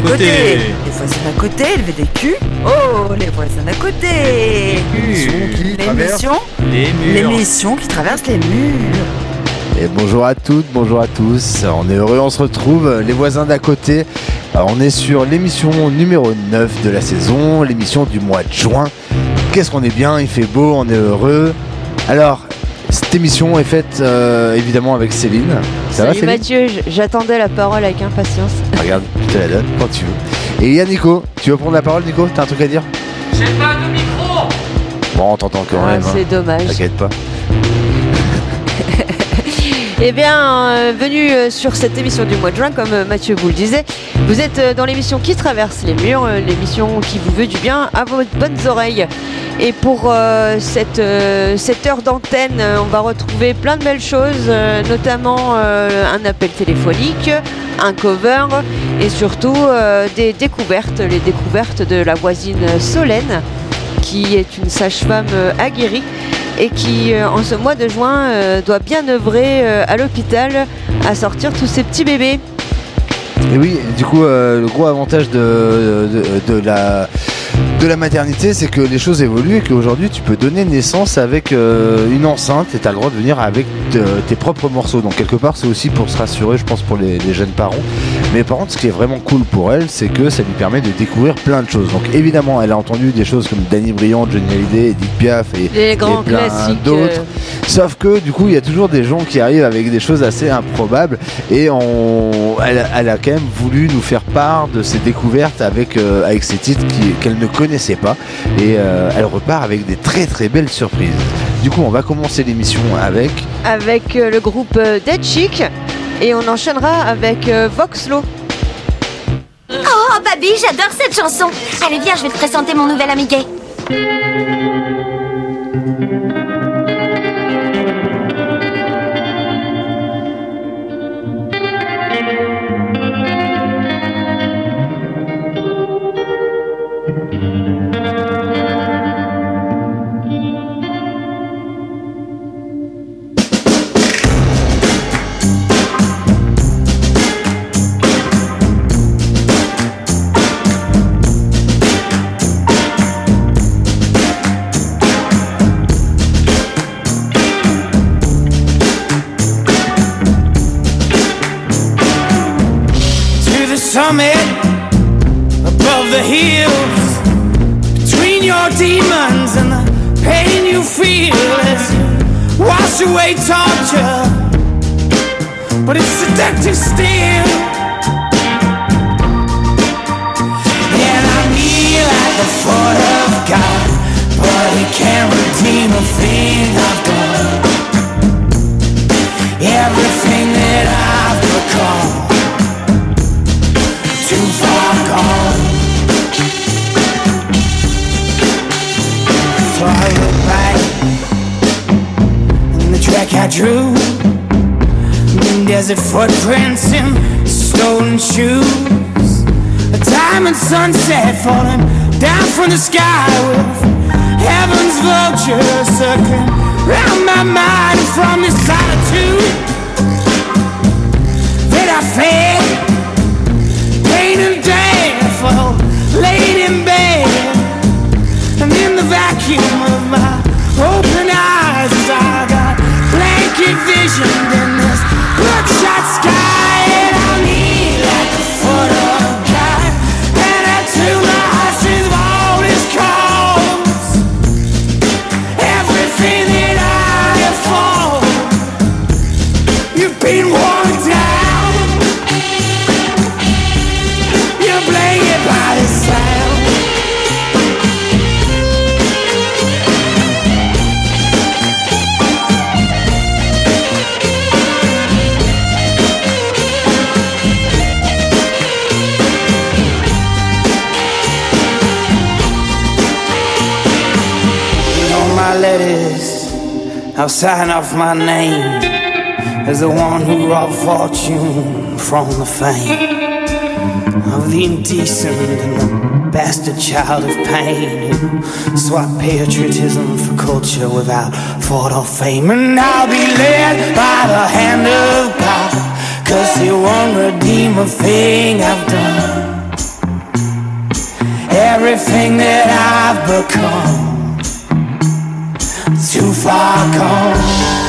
voisins d'à côté. Les voisins d'à côté, des culs. Oh, les voisins d'à côté. L'émission L'émission qui traverse les murs. Et bonjour à toutes, bonjour à tous. On est heureux, on se retrouve. Les voisins d'à côté. Alors, on est sur l'émission numéro 9 de la saison, l'émission du mois de juin. Qu'est-ce qu'on est bien, il fait beau, on est heureux. Alors, cette émission est faite euh, évidemment avec Céline. Ça Salut va, Mathieu, j'attendais la parole avec impatience. Regarde, je te la donne quand tu veux. Et il y a Nico. Tu veux prendre la parole, Nico? T'as un truc à dire? J'ai pas de micro Bon, on t'entend quand même. C'est hein. dommage. T'inquiète pas. Eh bien, euh, venu euh, sur cette émission du mois de juin, comme euh, Mathieu vous le disait, vous êtes dans l'émission qui traverse les murs, l'émission qui vous veut du bien à vos bonnes oreilles. Et pour cette, cette, heure d'antenne, on va retrouver plein de belles choses, notamment un appel téléphonique, un cover et surtout des découvertes, les découvertes de la voisine Solène, qui est une sage-femme aguerrie et qui, euh, en ce mois de juin, euh, doit bien œuvrer euh, à l'hôpital à sortir tous ces petits bébés. Et oui, du coup, le gros avantage de, de la de la maternité, c'est que les choses évoluent et qu'aujourd'hui tu peux donner naissance avec euh, une enceinte et tu as le droit de venir avec tes propres morceaux. Donc quelque part c'est aussi pour se rassurer, je pense, pour les, jeunes parents. Mais par contre, ce qui est vraiment cool pour elle, c'est que ça lui permet de découvrir plein de choses. Donc évidemment, elle a entendu des choses comme Danny Briand, Johnny Hallyday, Edith Piaf et, plein d'autres. Euh. Sauf que du coup, il y a toujours des gens qui arrivent avec des choses assez improbables et on, elle, a quand même voulu nous faire part de ses découvertes avec, euh, avec ces titres qu'elle ne connaissait pas et euh, elle repart avec des très très belles surprises. Du coup, on va commencer l'émission avec avec euh, le groupe Dead Chic et on enchaînera avec Voxlo. Oh, Baby, j'adore cette chanson. Allez, viens, je vais te présenter mon nouvel ami gay. You wash away torture but it's seductive still. And I kneel at the foot of God but he can't redeem a thing I've done. Everything that I've become drew. In desert footprints in stolen shoes. A diamond sunset falling down from the sky with heaven's vulture circling round my mind from this solitude that I fed pain and death well, laid in bed And in the vacuum of my open eyes As I got blanket visioned in this bloodshot sky I'll sign off my name as the one who robbed fortune from the fame of the indecent and the bastard child of pain who swapped patriotism for culture without thought or fame. And I'll be led by the hand of God, cause he won't redeem a thing I've done. everything that I've become. Too far gone.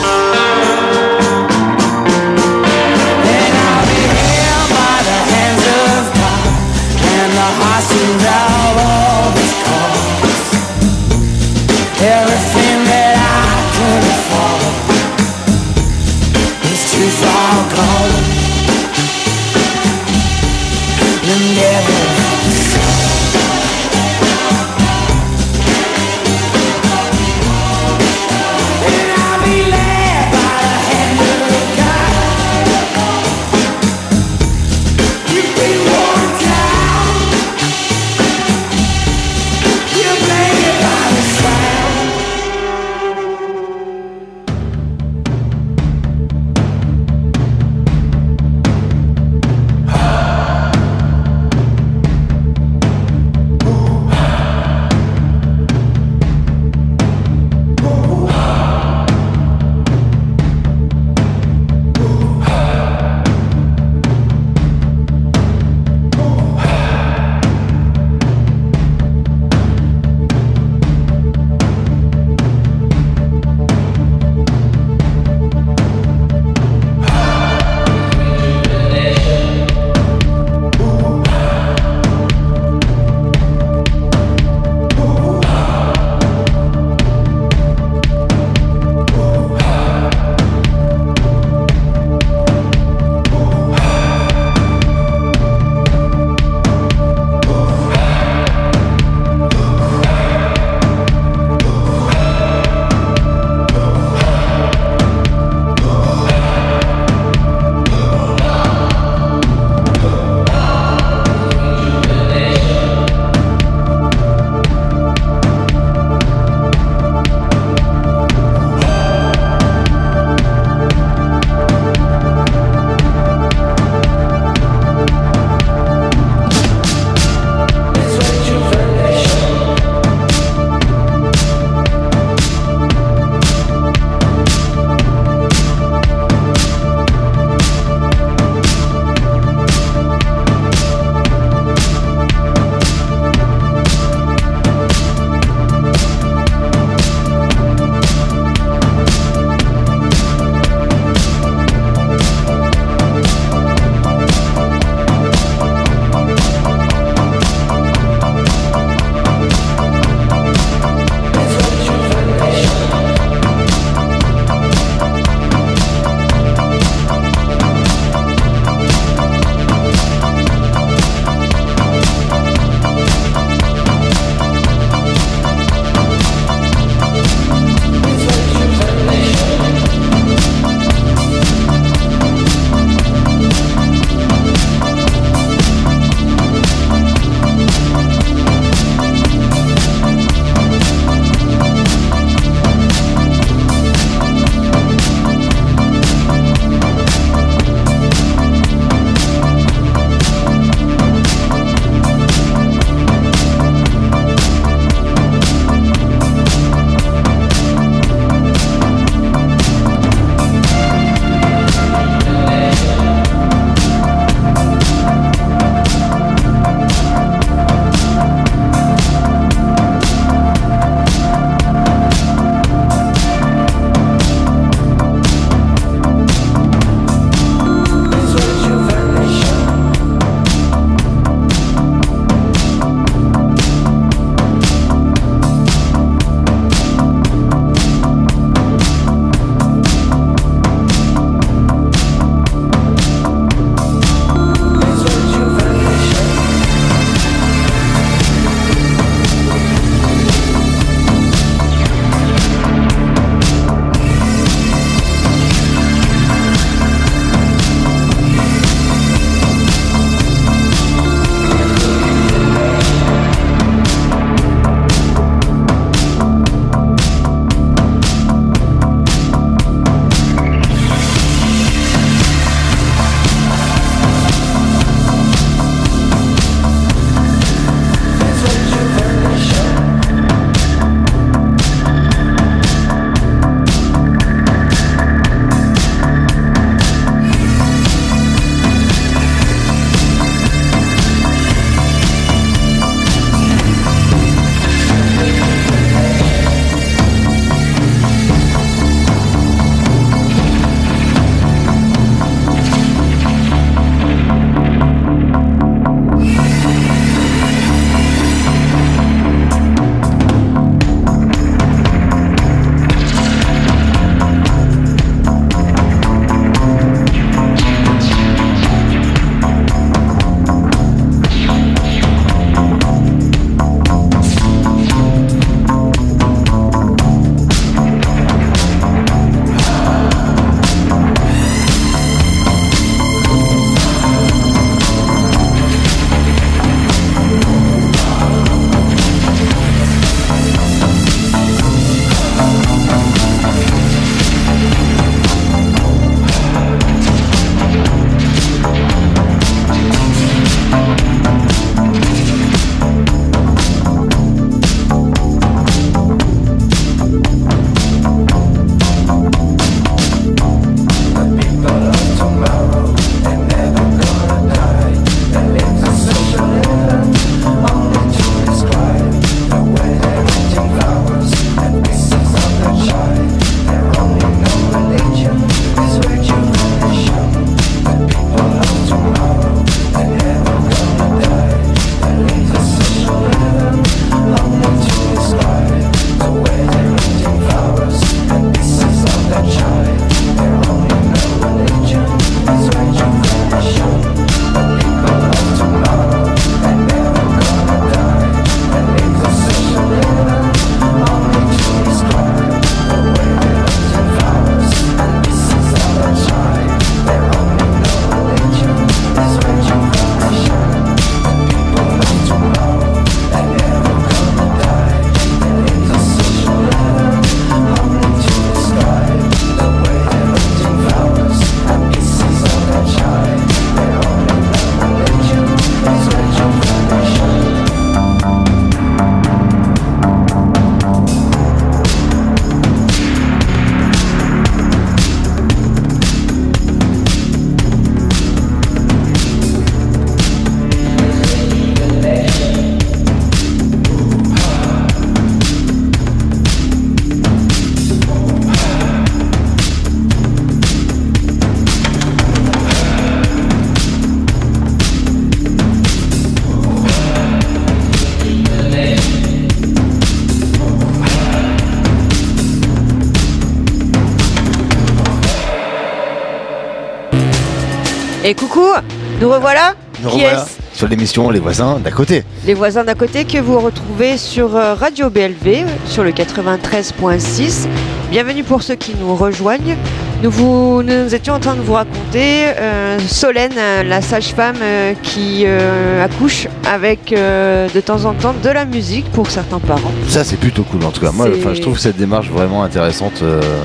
Nous revoilà. Nous Qui revoilà est-ce sur l'émission Les voisins d'à côté. Les voisins d'à côté que vous retrouvez sur euh, Radio BLV, sur le 93.6. Bienvenue pour ceux qui nous rejoignent. Nous, vous, nous étions en train de vous raconter euh, Solène, euh, la sage-femme euh, qui euh, accouche avec de temps en temps de la musique pour certains parents. Ça, c'est plutôt cool en tout cas. Moi, je trouve cette démarche vraiment intéressante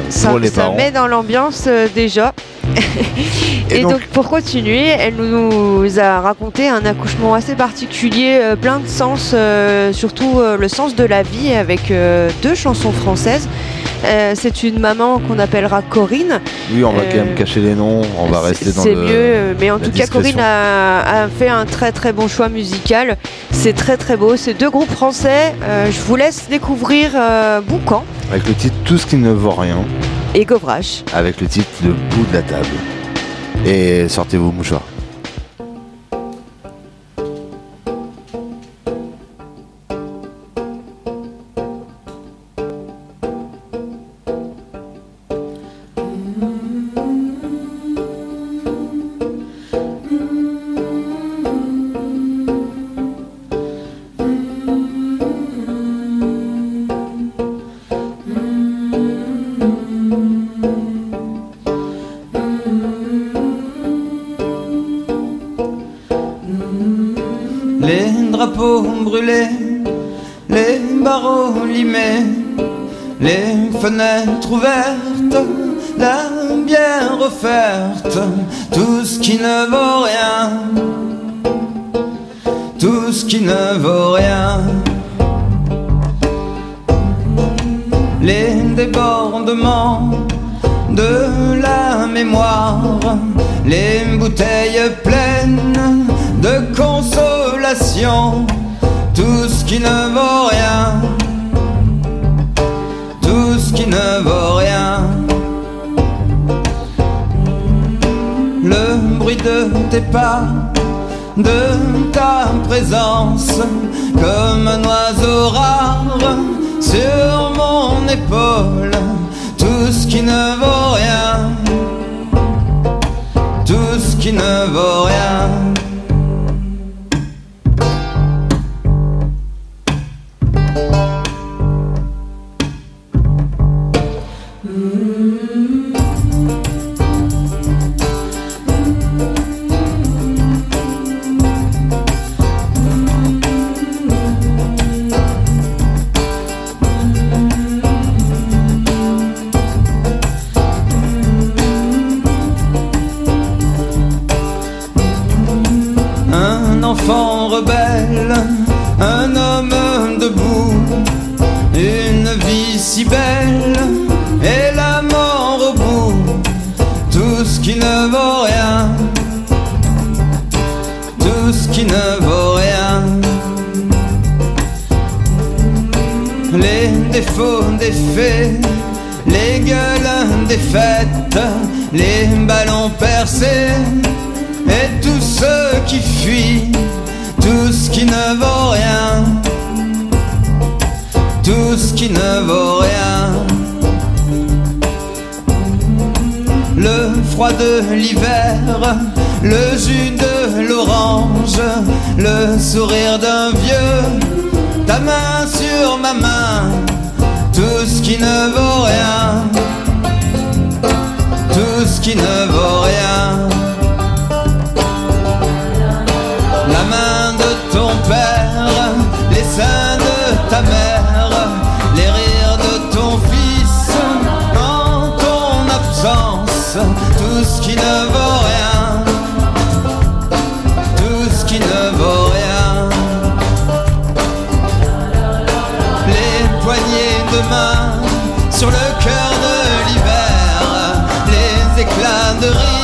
Ça, pour les ça parents. met dans l'ambiance déjà. Et Et, donc- donc, pour continuer, elle nous a raconté un accouchement assez particulier, euh, plein de sens, euh, surtout euh, le sens de la vie avec deux chansons françaises. C'est une maman qu'on appellera Corinne. Oui, on va quand même cacher les noms. On va C'est- rester dans C'est le. mieux, euh, mais en tout cas. Corinne a, a fait un très très bon choix musical. C'est très très beau. C'est deux groupes français. Je vous laisse découvrir Boucan Avec le titre Tout ce qui ne vaut rien. Et Govrache. Avec le titre Le bout de la table. Et sortez vos mouchoirs. Fenêtres sur le cœur de l'hiver, les éclats de rire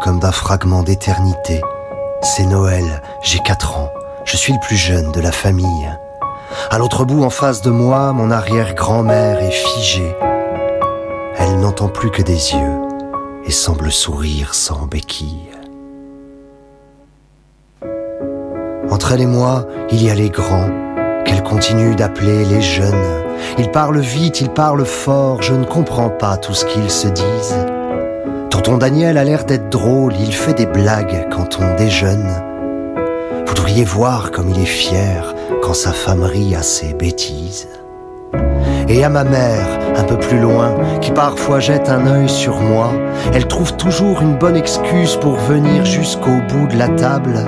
comme d'un fragment d'éternité. C'est Noël, j'ai quatre ans, je suis le plus jeune de la famille. À l'autre bout, en face de moi, mon arrière-grand-mère est figée. Elle n'entend plus que des yeux et semble sourire sans béquille. Entre elle et moi, il y a les grands, qu'elle continue d'appeler les jeunes. Ils parlent vite, ils parlent fort, je ne comprends pas tout ce qu'ils se disent. Tonton Daniel a l'air d'être drôle, il fait des blagues quand on déjeune. Vous devriez voir comme il est fier quand sa femme rit à ses bêtises. Et à ma mère, un peu plus loin, qui parfois jette un œil sur moi, elle trouve toujours une bonne excuse pour venir jusqu'au bout de la table.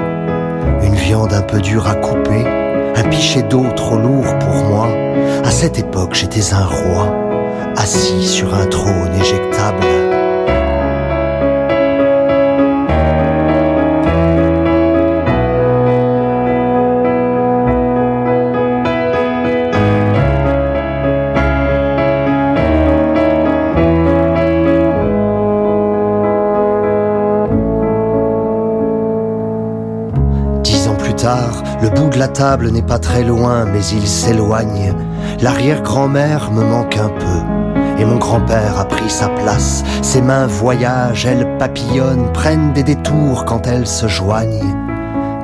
Une viande un peu dure à couper, un pichet d'eau trop lourd pour moi. À cette époque, j'étais un roi, assis sur un trône éjectable. Table n'est pas très loin, mais il s'éloigne. L'arrière-grand-mère me manque un peu. Et mon grand-père a pris sa place. Ses mains voyagent, elles papillonnent, prennent des détours quand elles se joignent.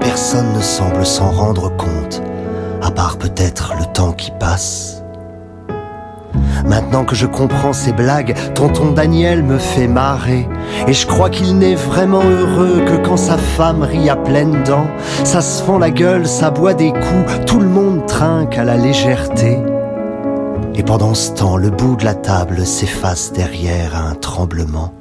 Personne ne semble s'en rendre compte, à part peut-être le temps qui passe. Maintenant que je comprends ces blagues, tonton Daniel me fait marrer. Et je crois qu'il n'est vraiment heureux que quand sa femme rit à pleines dents. Ça se fend la gueule, ça boit des coups, tout le monde trinque à la légèreté. Et pendant ce temps, le bout de la table s'efface derrière un tremblement.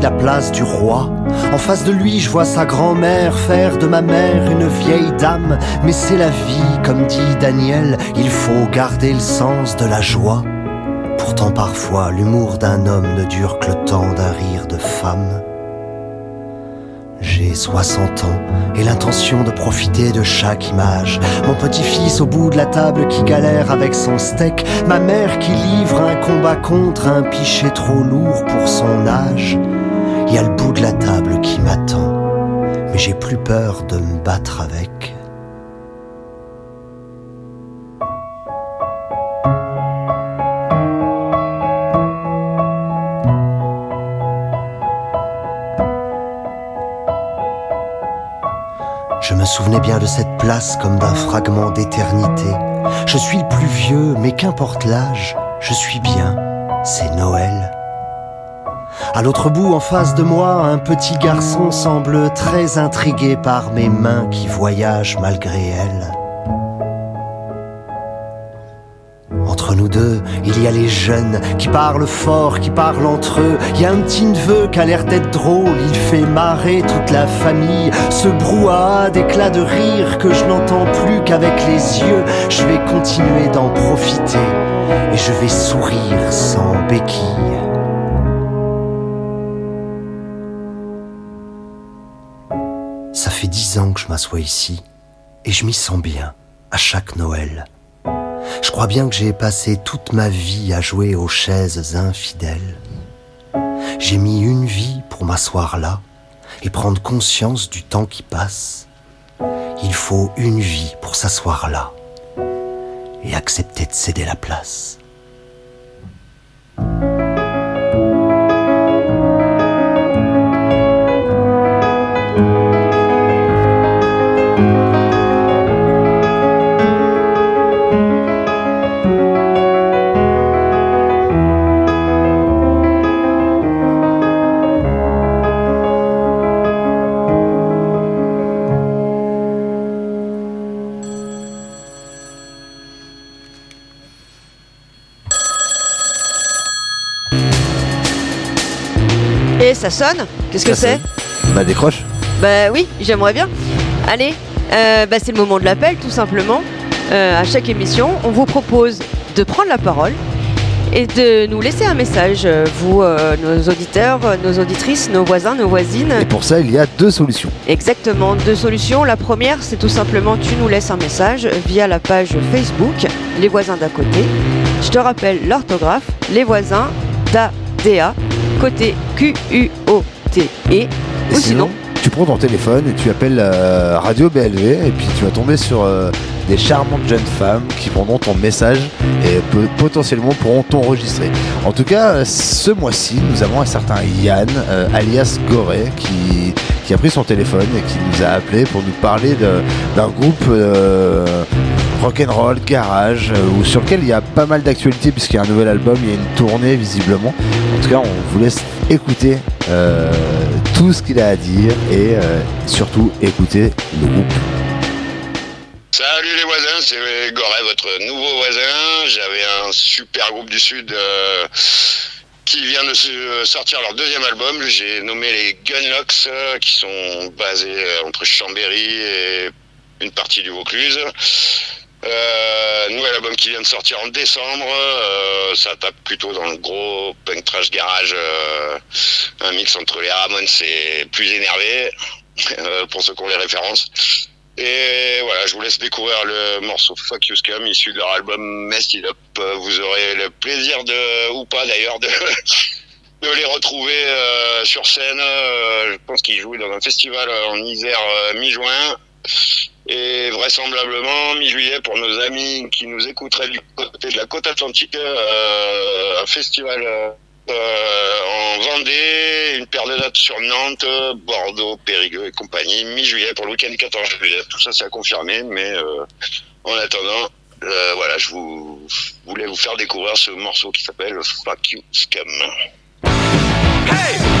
La place du roi. En face de lui, je vois sa grand-mère faire de ma mère une vieille dame. Mais c'est la vie, comme dit Daniel, il faut garder le sens de la joie. Pourtant parfois, l'humour d'un homme ne dure que le temps d'un rire de femme. J'ai 60 ans et l'intention de profiter de chaque image. Mon petit-fils au bout de la table qui galère avec son steak. Ma mère qui livre un combat contre un pichet trop lourd pour son âge. Il y a le bout de la table qui m'attend, mais j'ai plus peur de me battre avec. souvenais bien de cette place comme d'un fragment d'éternité. Je suis le plus vieux, mais qu'importe l'âge, je suis bien, c'est Noël. À l'autre bout, en face de moi, un petit garçon semble très intrigué par mes mains qui voyagent malgré elles. nous deux, il y a les jeunes qui parlent fort, qui parlent entre eux. Il y a un petit neveu qui a l'air d'être drôle, il fait marrer toute la famille. Ce brouhaha d'éclats de rire que je n'entends plus qu'avec les yeux. Je vais continuer d'en profiter et je vais sourire sans béquille. Ça fait dix ans que je m'assois ici et je m'y sens bien à chaque Noël. Je crois bien que j'ai passé toute ma vie à jouer aux chaises infidèles. J'ai mis une vie pour m'asseoir là et prendre conscience du temps qui passe. Il faut une vie pour s'asseoir là et accepter de céder la place. Ça sonne Qu'est-ce que c'est Bah décroche. Bah oui, j'aimerais bien. Allez, euh, bah, c'est le moment de l'appel tout simplement. Euh, à chaque émission, on vous propose de prendre la parole et de nous laisser un message, euh, vous, euh, nos auditeurs, nos auditrices, nos voisins, nos voisines. Et pour ça, il y a deux solutions. Exactement, deux solutions. La première, c'est tout simplement tu nous laisses un message via la page Facebook Les voisins d'à côté. Je te rappelle l'orthographe, les voisins d'ADA, côté Q-U-O-T-E. Et Ou sinon, tu prends ton téléphone et tu appelles euh, Radio BLV et puis tu vas tomber sur euh, des charmantes jeunes femmes qui prendront ton message et peut- potentiellement pourront t'enregistrer. En tout cas, ce mois-ci, nous avons un certain Yann, euh, alias Goré, qui, qui a pris son téléphone et qui nous a appelé pour nous parler d'un groupe rock'n'roll, garage, euh, sur lequel il y a pas mal d'actualités puisqu'il y a un nouvel album, il y a une tournée visiblement. En tout cas, on vous laisse écouter euh, tout ce qu'il a à dire et euh, surtout écouter le groupe. Salut les voisins, c'est Goret, votre nouveau voisin. J'avais un super groupe du Sud euh, qui vient de sortir leur deuxième album. J'ai nommé les Gunlocks, qui sont basés entre Chambéry et une partie du Vaucluse. Euh, nouvel album qui vient de sortir en décembre. euh, ça tape plutôt dans le gros punk trash garage. euh, un mix entre les Ramones et plus énervé, euh, pour ceux qui ont les références. Et voilà, je vous laisse découvrir le morceau Fuck You Scum issu de leur album Messed It Up. Vous aurez le plaisir de, ou pas d'ailleurs, de, de les retrouver euh, sur scène. Euh, je pense qu'ils jouent dans un festival en Isère mi-juin. Et vraisemblablement mi-juillet pour nos amis qui nous écouteraient du côté de la côte atlantique, euh, un festival euh, en Vendée, une paire de dates sur Nantes, Bordeaux, Périgueux et compagnie, mi-juillet pour le week-end du 14 juillet. Tout ça c'est à confirmer, mais euh, en attendant, voilà, je vous voulais vous faire découvrir ce morceau qui s'appelle Fuck You Scum. Fuck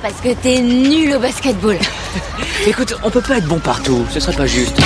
parce que t'es nul au basketball. Écoute, on peut pas être bon partout, ce serait pas juste.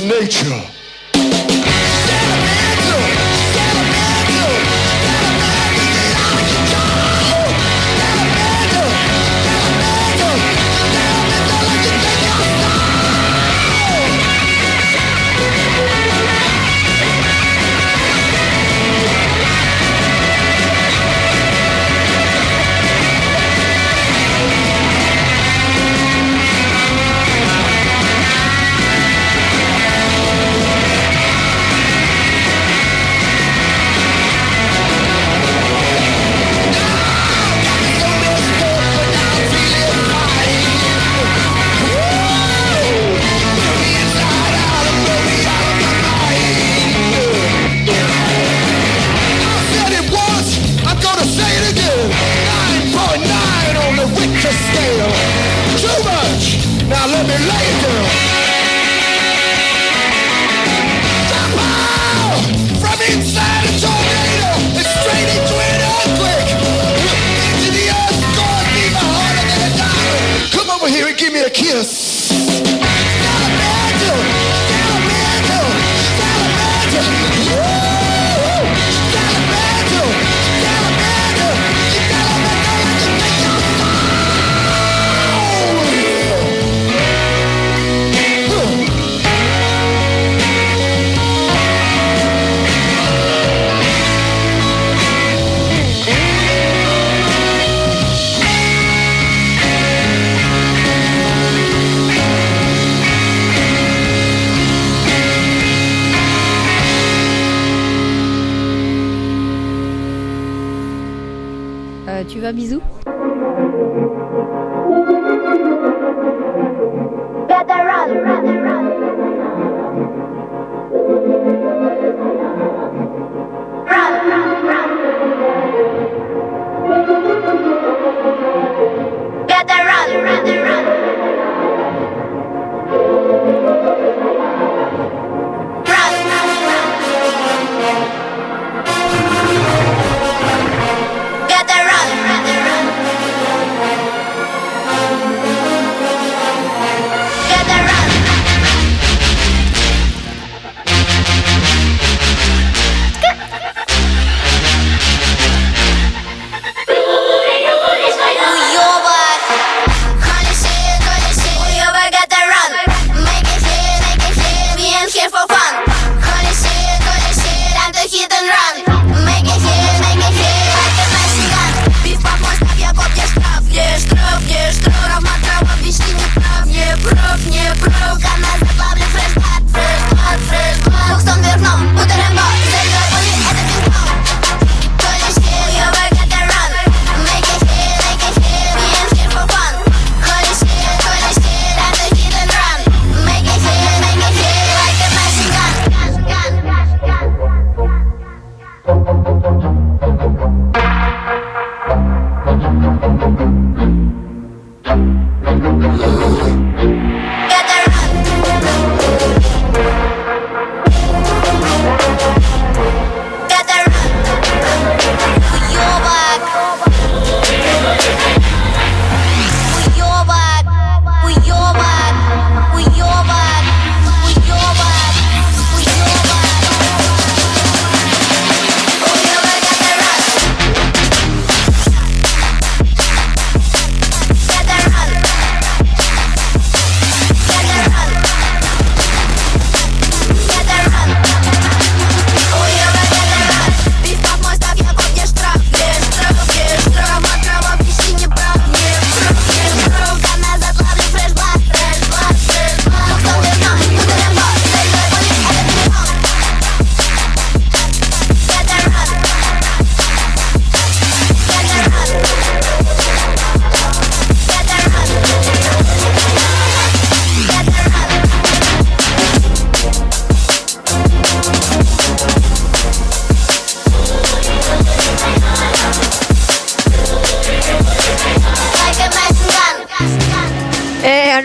Nature.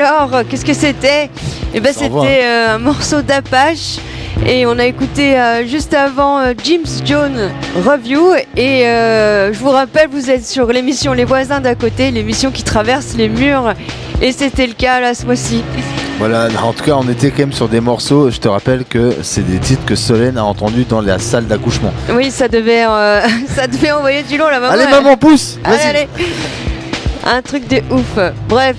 Alors, qu'est-ce que c'était? Eh ben, c'était euh, un morceau d'Apache. Et on a écouté euh, juste avant euh, James Jones Review. Et euh, je vous rappelle, vous êtes sur l'émission Les voisins d'à côté, l'émission qui traverse les murs. Et c'était le cas là ce mois-ci. Voilà, en tout cas, on était quand même sur des morceaux. Je te rappelle que c'est des titres que Solène a entendus dans la salle d'accouchement. Oui, ça devait, euh, ça devait envoyer du long la maman. Allez, elle- maman, pousse Allez, allez. Un truc de ouf. Bref,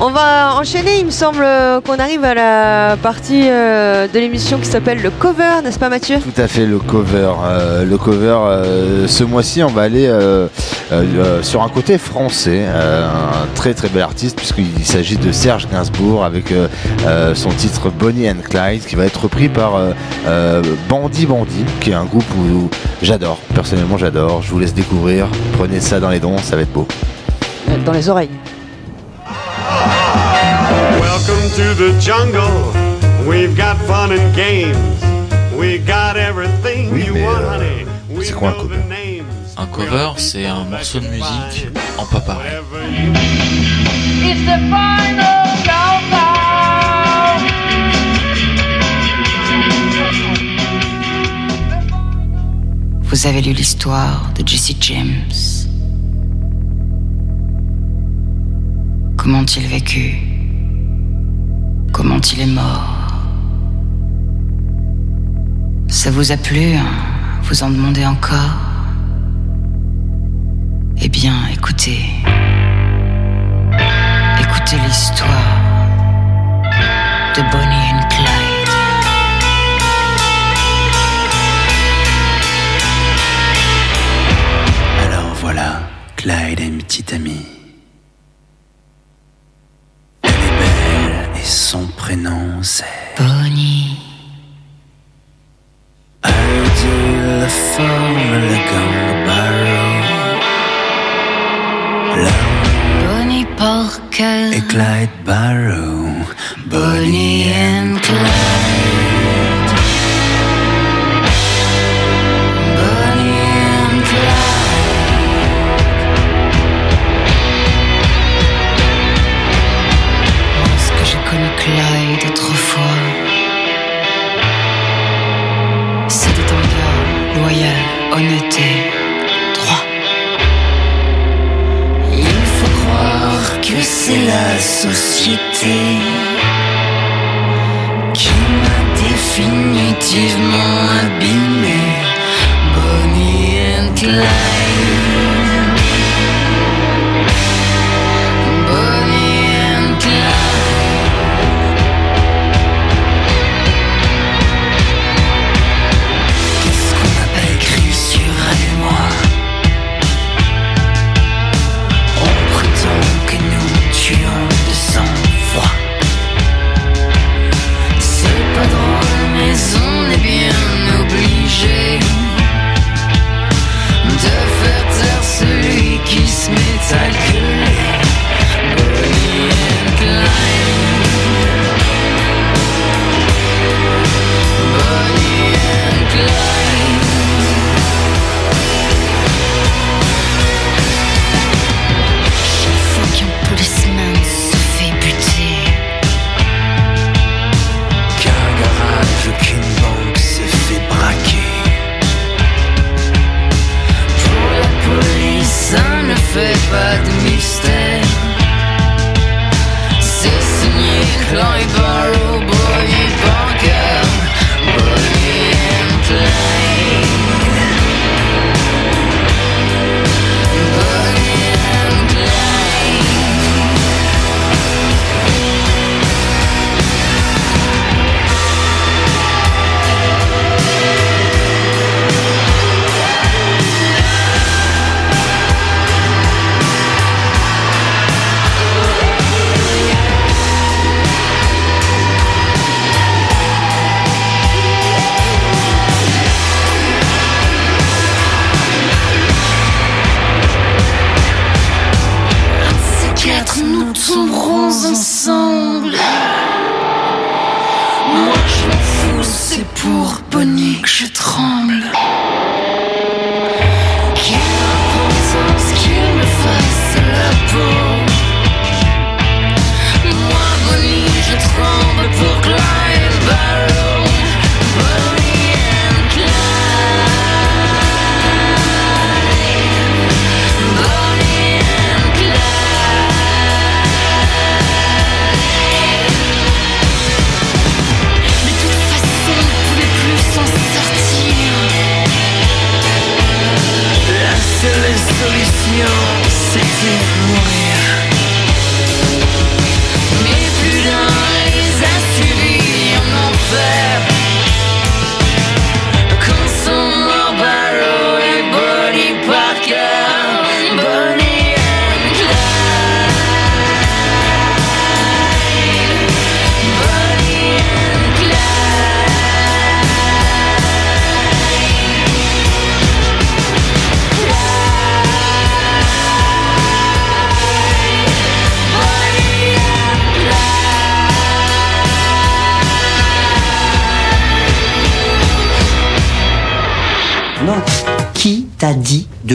on va enchaîner. Il me semble euh, qu'on arrive à la partie euh, de l'émission qui s'appelle le cover, n'est-ce pas Mathieu? Tout à fait, le cover. Euh, le cover, euh, ce mois-ci, on va aller euh, euh, euh, sur un côté français. euh, un très très bel artiste, puisqu'il s'agit de Serge Gainsbourg avec euh, euh, son titre Bonnie and Clyde, qui va être repris par euh, euh, Bandit Bandit, qui est un groupe où j'adore. Personnellement, j'adore. Je vous laisse découvrir. Prenez ça dans les dons, ça va être beau. Dans les oreilles. To the jungle. We've got fun and games. We got everything Oui, you want, euh, honey. We c'est quoi un know cover the names. Un cover, c'est un morceau de musique en pas pareil. It's the final countdown. Vous avez lu l'histoire de Jesse James. Comment il vécu? Comment il est mort Ça vous a plu hein Vous en demandez encore? Eh bien, écoutez. Écoutez l'histoire de Bonnie and Clyde. Alors voilà, Clyde a une petite amie. Son prénom c'est Bonnie. I do the formula borrow. Bonnie Parker. Et Clyde Barrow. Bonnie and Clyde. C'est la société qui m'a définitivement abîmé. Bonnie and Clyde.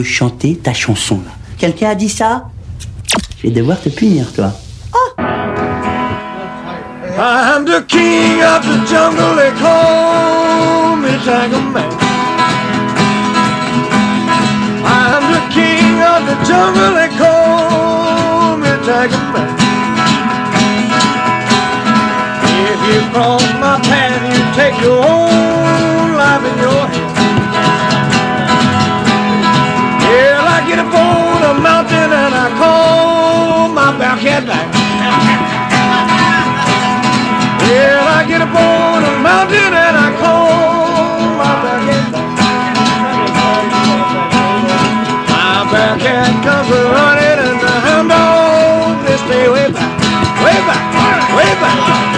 chanter ta chanson. là. Quelqu'un a dit ça? Je vais devoir te punir, toi. Oh the king of the jungle, me Jungle Man. The king of the jungle, me Jungle If you my you take your life in your. Mountain and I call my Bearcat back. Yeah, I get up on a mountain and I call my Bearcat back. My Bearcat comes running and the hound dog they stay back, way back, way back, way back.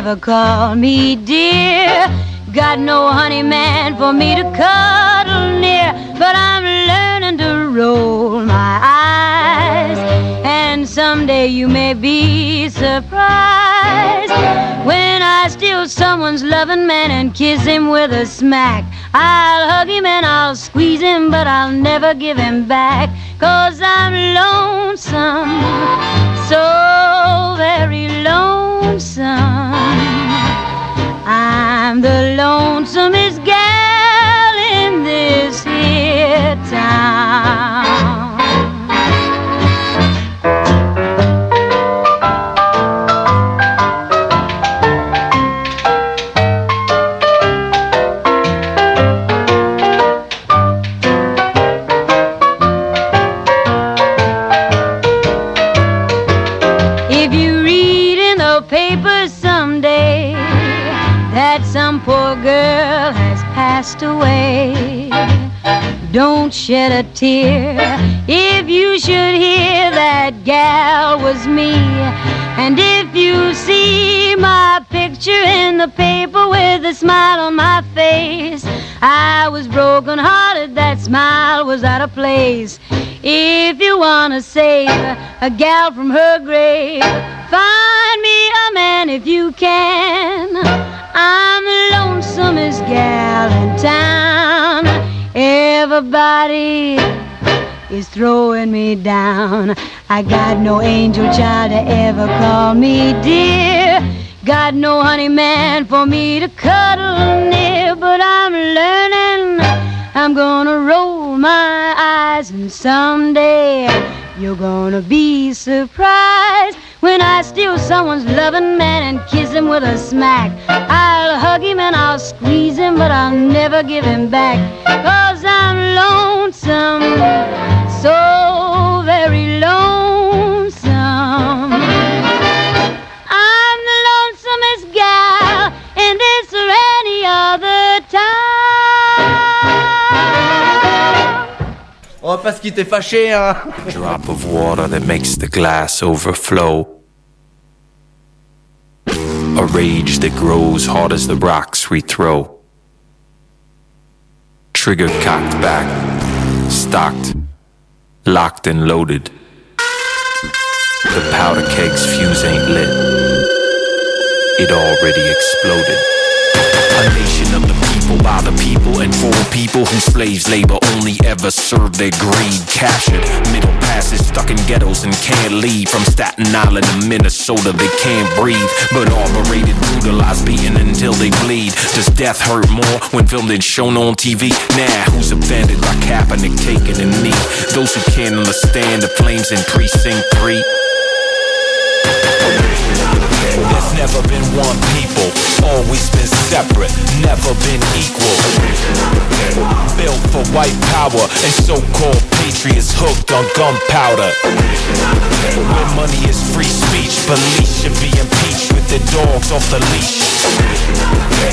Child to ever call me dear. Got no honey man for me to cuddle near. But I'm learning to roll my eyes. And someday you may be surprised when I steal someone's loving man and kiss him with a smack. I'll hug him and I'll squeeze him, but I'll never give him back. Cause I'm lonesome, so very lonesome. I'm the lonesomest gal in this here town. Don't shed a tear if you should hear that gal was me. And if you see my picture in the paper with a smile on my face, I was broken hearted, that smile was out of place. If you wanna save a gal from her me down. I got no angel child to ever call me dear. Got no honey man for me to cuddle near, but I'm learning. I'm gonna roll my eyes, and someday you're gonna be surprised when I steal someone's loving man and kiss him with a smack. I'll hug him and I'll squeeze him, but I'll never give him back. Cause I'm lonesome, so very lonesome. I'm the lonesomest gal in this or any other town. Oh, parce qu'il était fâché, hein? Drop of water that makes the glass overflow. A rage that grows hard as the rocks we throw. Trigger cocked back, stocked locked and loaded. The powder keg's fuse ain't lit. It already exploded. Nation of the people, by the people, and for people whose slaves labor only ever serve their greed. Captured, middle passes, stuck in ghettos and can't leave. From Staten Island to Minnesota, they can't breathe. But armorated, brutalized, beaten until they bleed. Does death hurt more when filmed and shown on TV? Nah, who's offended by Kaepernick taking a knee? Those who can't understand the flames in Precinct 3. There's never been one people, always been separate, never been equal. Built for white power and so-called patriots hooked on gunpowder. When money is free speech, police should be impeached with their dogs off the leash.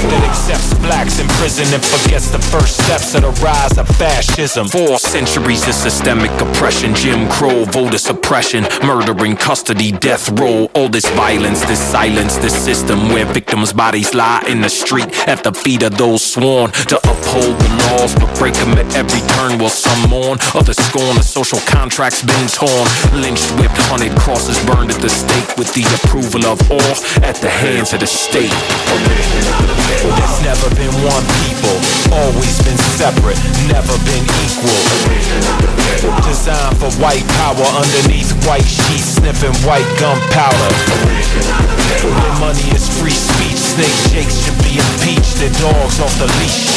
That accepts blacks in prison and forgets the first steps of the rise of fascism. Four centuries of systemic oppression, Jim Crow, voter suppression, murder in custody, death row. All this violence, this silence, this system where victims' bodies lie in the street at the feet of those sworn to uphold the laws, but break them at every turn. While some mourn, others scorn the social contracts been torn. Lynched, whipped, hunted, crosses burned at the stake with the approval of all at the hands of the state. There's never been one people, always been separate, never been equal. Designed for white power underneath white sheets, sniffing white gunpowder. When money is free speech, snake jakes should be impeached, their dogs off the leash.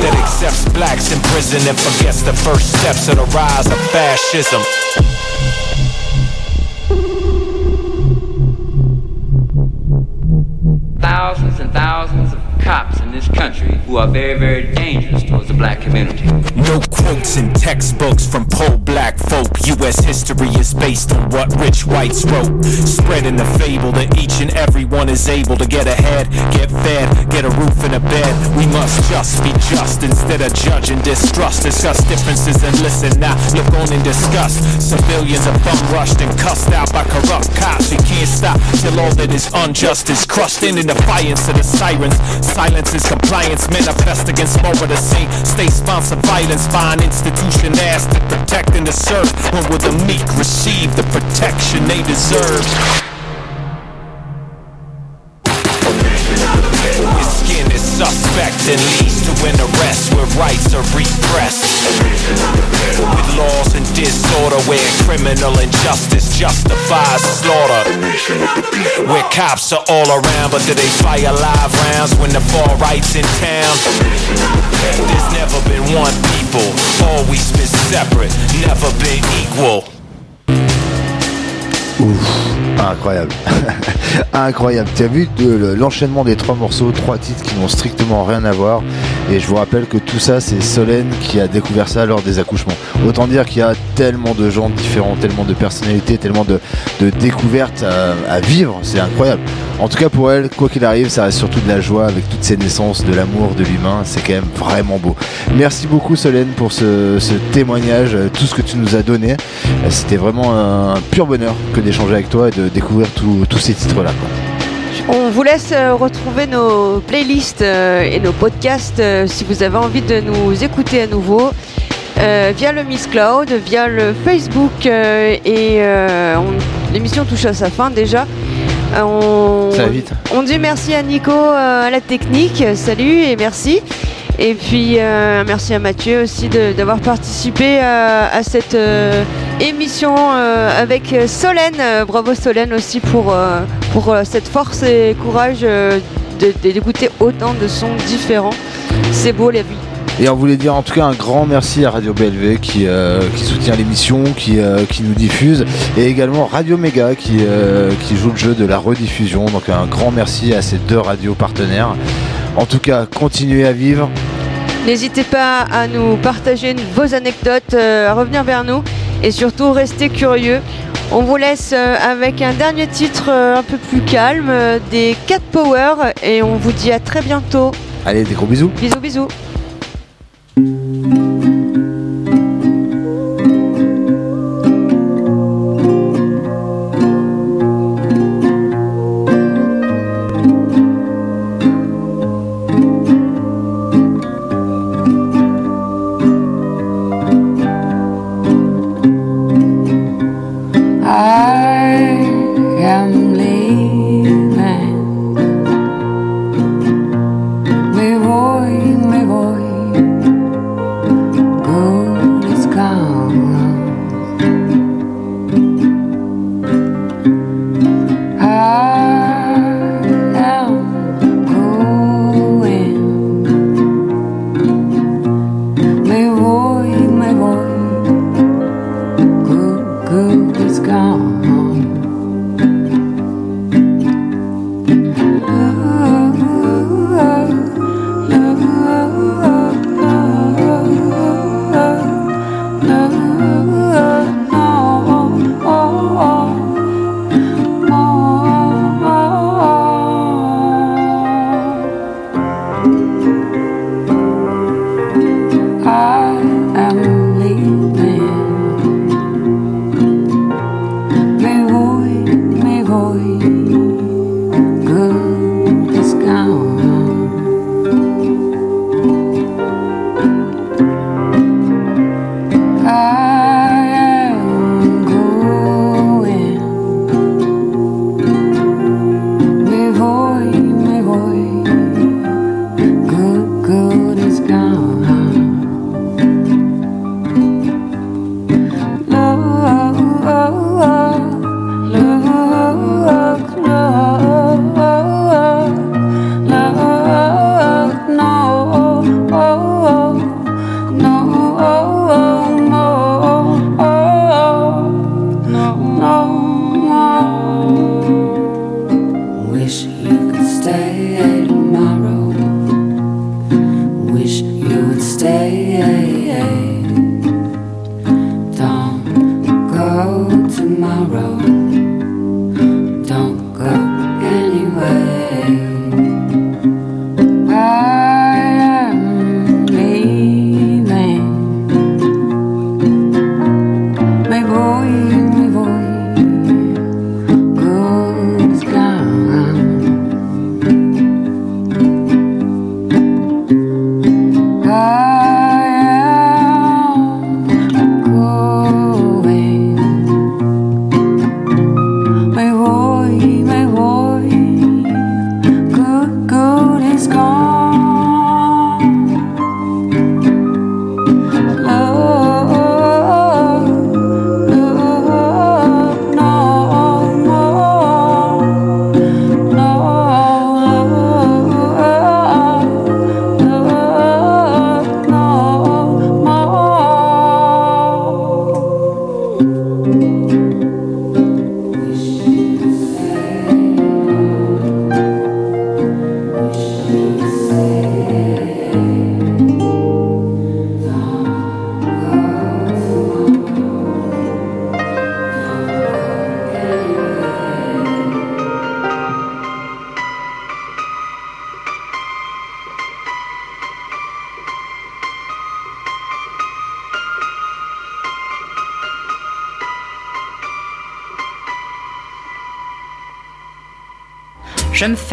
That accepts blacks in prison and forgets the first steps of the rise of fascism. Thousands and thousands of cops in this country who are very, very dangerous towards the black community. No quotes in textbooks from poor black folk. U.S. history is based on what rich whites wrote. Spreading the fable that each and every one is able to get ahead, get fed, get a roof and a bed. We must just be just instead of judging distrust. Discuss differences and listen now. Look on in disgust. Civilians are bum rushed and cussed out by corrupt cops. We can't stop till all that is unjust is crushed in in defiance of the sirens. Silence is compliance, manifest against more of the same. State-sponsored violence by an institution asked to protect and to serve. When will the meek receive the protection they deserve? Is suspect and leads to an arrest where rights are repressed. With laws and disorder where criminal injustice justifies slaughter. Where cops are all around, but do they fire live rounds when the far right's in town? There's never been one people, always been separate, never been equal. Ouf, incroyable. incroyable. Tu as vu de- le- l'enchaînement des trois morceaux, trois titres qui n'ont strictement rien à voir. Et je vous rappelle que tout ça, c'est Solène qui a découvert ça lors des accouchements. Autant dire qu'il y a tellement de gens différents, tellement de personnalités, tellement de, découvertes à, vivre. C'est incroyable. En tout cas, pour elle, quoi qu'il arrive, ça reste surtout de la joie avec toutes ces naissances, de l'amour, de l'humain. C'est quand même vraiment beau. Merci beaucoup, Solène, pour ce, ce témoignage, tout ce que tu nous as donné. C'était vraiment un pur bonheur que d'échanger avec toi et de découvrir tous ces titres-là. quoi. On vous laisse euh, retrouver nos playlists euh, et nos podcasts euh, si vous avez envie de nous écouter à nouveau. euh, via le Miss Cloud, via le Facebook euh, et euh, on- l'émission touche à sa fin déjà. Euh, on, Ça va vite. on dit merci à Nico euh, à la technique, salut et merci. Et puis euh, merci à Mathieu aussi d'avoir participé à, à cette euh, émission euh, avec euh, Solène. Euh, bravo Solène aussi pour, euh, pour euh, cette force et courage euh, d'écouter autant de sons différents. C'est beau la vie. Et on voulait dire en tout cas un grand merci à Radio BLV qui, euh, soutient l'émission, qui, euh, qui nous diffuse, et également Radio Méga qui, euh, qui joue le jeu de la rediffusion. Donc un grand merci à ces deux radios partenaires. En tout cas, continuez à vivre. N'hésitez pas à nous partager vos anecdotes, euh, à revenir vers nous et surtout restez curieux. On vous laisse euh, avec un dernier titre euh, un peu plus calme des Cat Power et on vous dit à très bientôt. Allez, des gros bisous. Bisous bisous.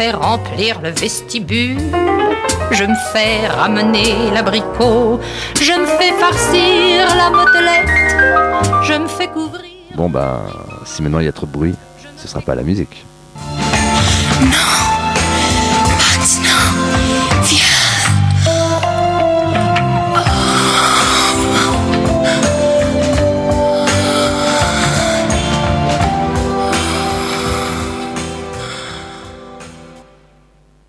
Je me fais remplir le vestibule. Je me fais ramener l'abricot. Je me fais farcir la motelette. Je me fais couvrir. Bon, bah, si maintenant il y a trop de bruit, ce sera pas la musique. Non.